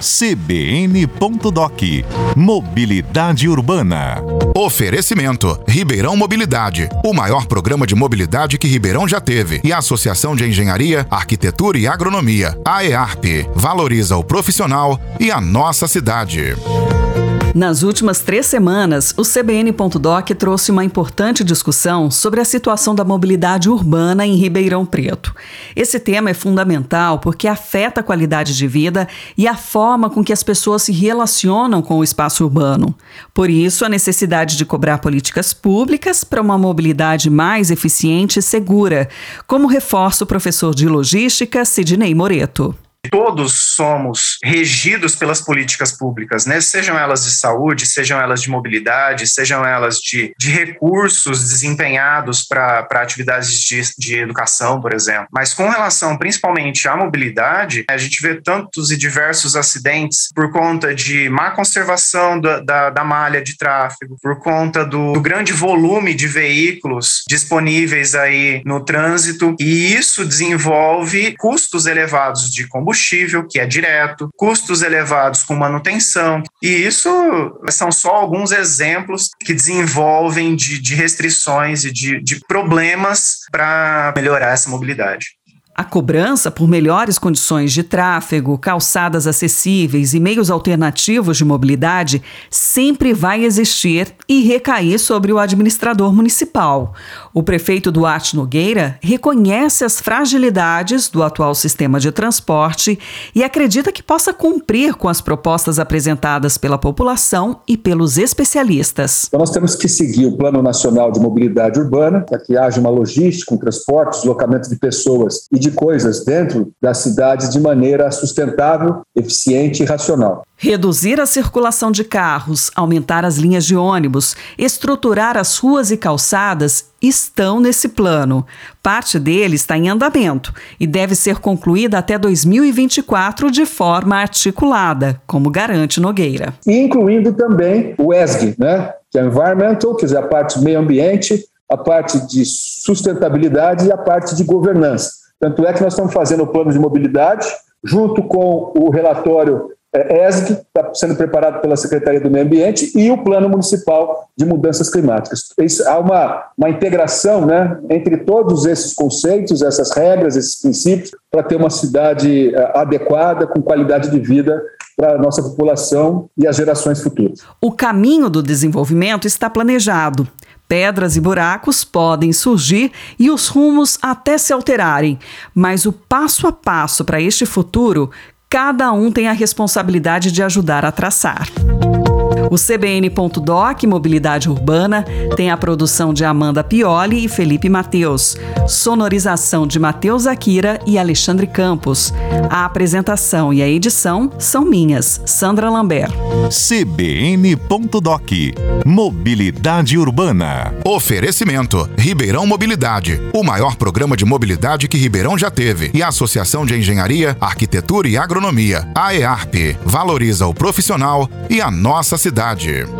cbn.doc Mobilidade Urbana. Oferecimento: Ribeirão Mobilidade, o maior programa de mobilidade que Ribeirão já teve. E a Associação de Engenharia, Arquitetura e Agronomia, AEARP, valoriza o profissional e a nossa cidade. Nas últimas três semanas, o CBN.doc trouxe uma importante discussão sobre a situação da mobilidade urbana em Ribeirão Preto. Esse tema é fundamental porque afeta a qualidade de vida e a forma com que as pessoas se relacionam com o espaço urbano. Por isso, a necessidade de cobrar políticas públicas para uma mobilidade mais eficiente e segura, como reforça o professor de logística Sidney Moreto todos somos regidos pelas políticas públicas, né? Sejam elas de saúde, sejam elas de mobilidade, sejam elas de, de recursos desempenhados para atividades de, de educação, por exemplo. Mas com relação principalmente à mobilidade, a gente vê tantos e diversos acidentes por conta de má conservação da, da, da malha de tráfego, por conta do, do grande volume de veículos disponíveis aí no trânsito, e isso desenvolve custos elevados de combustível combustível, que é direto, custos elevados com manutenção. E isso são só alguns exemplos que desenvolvem de, de restrições e de, de problemas para melhorar essa mobilidade. A cobrança por melhores condições de tráfego, calçadas acessíveis e meios alternativos de mobilidade sempre vai existir e recair sobre o administrador municipal. O prefeito Duarte Nogueira reconhece as fragilidades do atual sistema de transporte e acredita que possa cumprir com as propostas apresentadas pela população e pelos especialistas. Então, nós temos que seguir o Plano Nacional de Mobilidade Urbana para que haja uma logística, um transporte, deslocamento de pessoas e de de coisas dentro das cidades de maneira sustentável, eficiente e racional. Reduzir a circulação de carros, aumentar as linhas de ônibus, estruturar as ruas e calçadas estão nesse plano. Parte dele está em andamento e deve ser concluída até 2024 de forma articulada, como garante Nogueira. Incluindo também o ESG, né? que é Environmental, quer dizer, a parte meio ambiente, a parte de sustentabilidade e a parte de governança. Tanto é que nós estamos fazendo o plano de mobilidade, junto com o relatório é, ESG, que está sendo preparado pela Secretaria do Meio Ambiente, e o Plano Municipal de Mudanças Climáticas. Isso, há uma, uma integração né, entre todos esses conceitos, essas regras, esses princípios, para ter uma cidade é, adequada, com qualidade de vida para a nossa população e as gerações futuras. O caminho do desenvolvimento está planejado. Pedras e buracos podem surgir e os rumos até se alterarem, mas o passo a passo para este futuro, cada um tem a responsabilidade de ajudar a traçar. O CBN.doc Mobilidade Urbana tem a produção de Amanda Pioli e Felipe Mateus, sonorização de Mateus Akira e Alexandre Campos. A apresentação e a edição são minhas, Sandra Lambert. CBN.doc Mobilidade Urbana. Oferecimento: Ribeirão Mobilidade, o maior programa de mobilidade que Ribeirão já teve. E a Associação de Engenharia, Arquitetura e Agronomia, AEARP, valoriza o profissional e a nossa cidade.